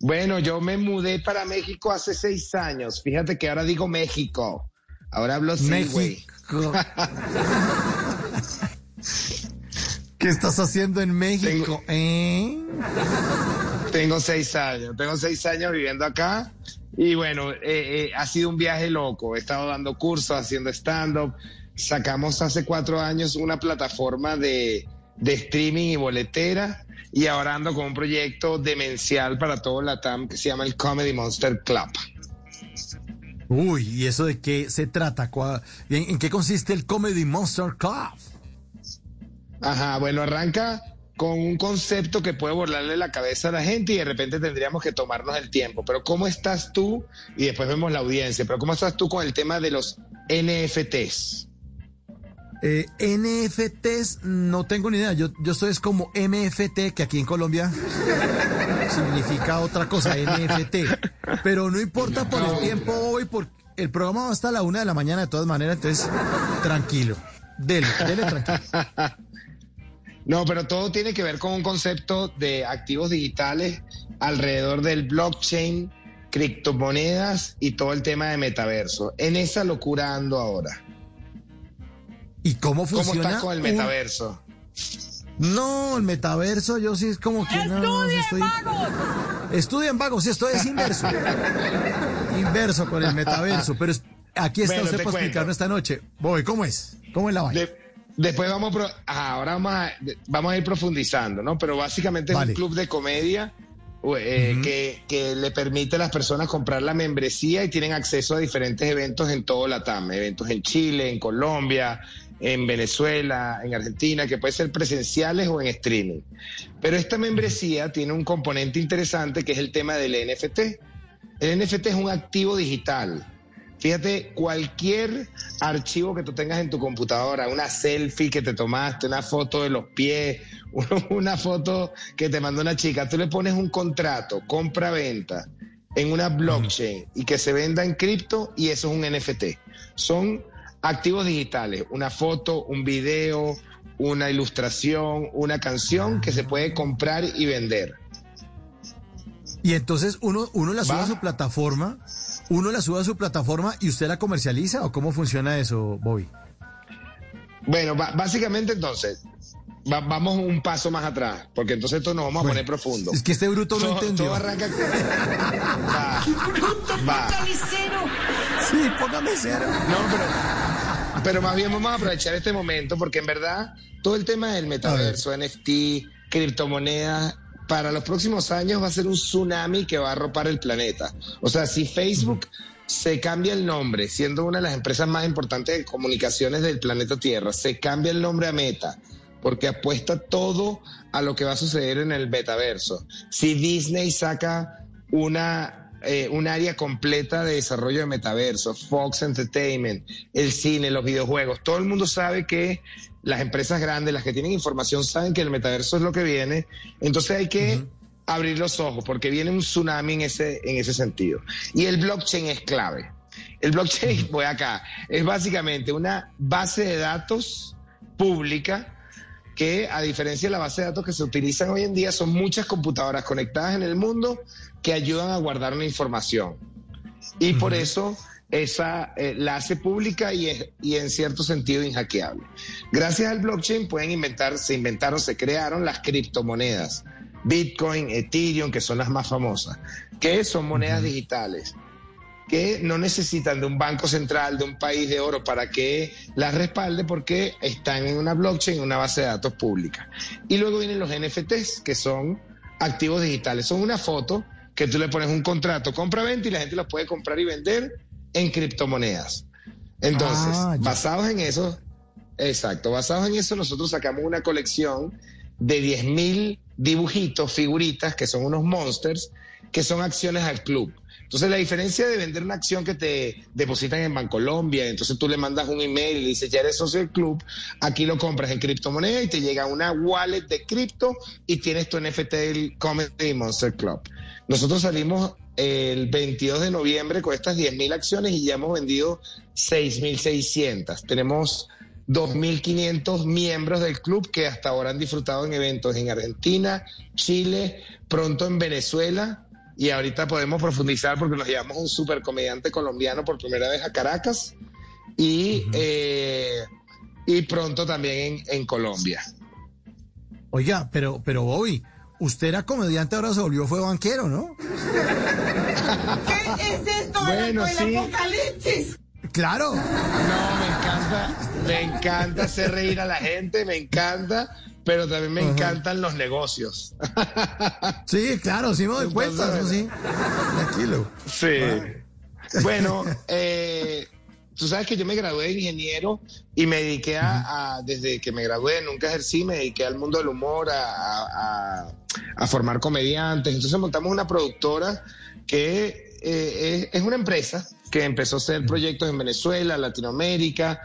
Bueno, yo me mudé para México hace seis años. Fíjate que ahora digo México. Ahora hablo güey. ¿Qué estás haciendo en México? ¿Eh? Tengo seis años. Tengo seis años viviendo acá. Y bueno, eh, eh, ha sido un viaje loco. He estado dando cursos, haciendo stand-up. Sacamos hace cuatro años una plataforma de, de streaming y boletera. Y ahora ando con un proyecto demencial para todo la TAM que se llama el Comedy Monster Club. Uy, ¿y eso de qué se trata? ¿Cuá- ¿En, en qué consiste el Comedy Monster Club? Ajá, bueno, arranca con un concepto que puede volarle la cabeza a la gente y de repente tendríamos que tomarnos el tiempo. Pero ¿cómo estás tú? Y después vemos la audiencia, pero ¿cómo estás tú con el tema de los NFTs? Eh, NFTs, no tengo ni idea. Yo, yo estoy es como MFT, que aquí en Colombia significa otra cosa, NFT. Pero no importa por el tiempo hoy, porque el programa va hasta la una de la mañana de todas maneras, entonces tranquilo. Dele, dele tranquilo. No, pero todo tiene que ver con un concepto de activos digitales alrededor del blockchain, criptomonedas y todo el tema de metaverso. En esa locura ando ahora. ¿Y cómo ¿Cómo funciona? estás con el un- metaverso? No, el metaverso, yo sí es como que no, estoy... Estudia en vago, sí, estoy es inverso. inverso con el metaverso, pero es- aquí está Bueno, usted te para explicarnos esta noche. Voy, ¿cómo es? ¿Cómo es la vaina? De- después vamos, pro- ah, ahora vamos a, vamos a ir profundizando, ¿no? Pero básicamente Vale. es un club de comedia eh, que, que le permite a las personas comprar la membresía y tienen acceso a diferentes eventos en todo Latam, eventos en Chile, en Colombia, en Venezuela, en Argentina, que pueden ser presenciales o en streaming. Pero esta membresía tiene un componente interesante que es el tema del NFT. El NFT es un activo digital. Fíjate, cualquier archivo que tú tengas en tu computadora, una selfie que te tomaste, una foto de los pies, una foto que te mandó una chica, tú le pones un contrato, compra-venta, en una blockchain y que se venda en cripto y eso es un NFT. Son activos digitales, una foto, un video, una ilustración, una canción que se puede comprar y vender. Y entonces uno, uno la sube Va. a su plataforma, uno la sube a su plataforma y usted la comercializa o cómo funciona eso, Bobby? Bueno, básicamente entonces, va- vamos un paso más atrás, porque entonces esto nos vamos a Bueno, poner profundo. Es que este bruto no Todo- entendió. todo arranca- Va, va. Sí, póngame cero. No, pero, pero más bien vamos a aprovechar este momento, porque en verdad todo el tema del metaverso, NFT, criptomonedas, para los próximos años va a ser un tsunami que va a arropar el planeta. O sea, si Facebook se cambia el nombre, siendo una de las empresas más importantes de comunicaciones del planeta Tierra, se cambia el nombre a Meta, porque apuesta todo a lo que va a suceder en el metaverso. Si Disney saca una, eh, un área completa de desarrollo de metaverso, Fox Entertainment, el cine, los videojuegos, todo el mundo sabe que las empresas grandes, las que tienen información, saben que el metaverso es lo que viene, entonces hay que abrir los ojos porque viene un tsunami en ese, en ese sentido. Y el blockchain es clave. El blockchain, voy acá, es básicamente una base de datos pública que a diferencia de la base de datos que se utilizan hoy en día, son muchas computadoras conectadas en el mundo que ayudan a guardar una información. Y por eso esa eh, la hace pública y, es- y en cierto sentido inhackeable. Gracias al blockchain pueden inventar, se inventaron, se crearon las criptomonedas. Bitcoin, Ethereum, que son las más famosas, que son monedas digitales que no necesitan de un banco central, de un país de oro para que las respalde porque están en una blockchain, en una base de datos pública. Y luego vienen los NFTs, que son activos digitales. Son una foto que tú le pones un contrato compra-venta y la gente los puede comprar y vender en criptomonedas. Entonces, Ah, basados en eso, Exacto, basados en eso nosotros sacamos una colección de 10.000 dibujitos, figuritas, que son unos monsters, que son acciones al club. Entonces, la diferencia de vender una acción que te depositan en Bancolombia, entonces tú le mandas un email y le dices, ya eres socio del club, aquí lo compras en criptomoneda y te llega una wallet de cripto y tienes tu NFT del Comedy Monster Club. Nosotros salimos el 22 de noviembre con estas 10.000 acciones y ya hemos vendido 6.600. Tenemos 2.500 miembros del club que hasta ahora han disfrutado en eventos en Argentina, Chile, pronto en Venezuela y ahorita podemos profundizar porque nos llevamos un super comediante colombiano por primera vez a Caracas y, eh, y pronto también en, en Colombia. Oiga, pero, pero Bobby, usted era comediante, ahora se volvió, fue banquero, ¿no? ¿Qué es esto Bueno, del sí. apocalipsis? Claro. No, me encanta, me encanta hacer reír a la gente, me encanta, pero también me encantan los negocios. Sí, claro, sí me doy cuenta, eso sí. Tranquilo. Sí. Bueno, eh, tú sabes que yo me gradué de ingeniero y me dediqué a, a- desde que me gradué, nunca ejercí, me dediqué al mundo del humor, a, a- a- a formar comediantes. Entonces montamos una productora que eh, es, es una empresa que empezó a hacer proyectos en Venezuela, Latinoamérica,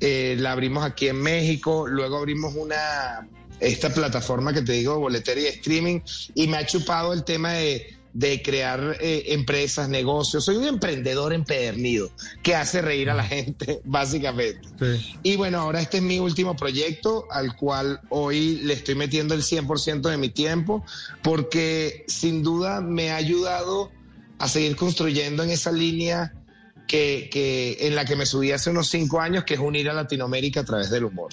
eh, la abrimos aquí en México, luego abrimos una esta plataforma que te digo, boletería streaming, y me ha chupado el tema de, de crear eh, empresas, negocios. Soy un emprendedor empedernido que hace reír a la gente, básicamente. Sí. Y bueno, ahora este es mi último proyecto al cual hoy le estoy metiendo el 100% de mi tiempo porque sin duda me ha ayudado a seguir construyendo en esa línea que, que en la que me subí hace unos cinco años, que es unir a Latinoamérica a través del humor.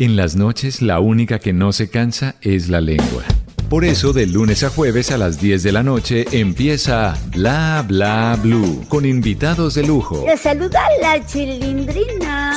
En las noches la única que no se cansa es la lengua. Por eso de lunes a jueves a las 10 de la noche empieza Bla Bla Blue con invitados de lujo. Le saluda la chilindrina.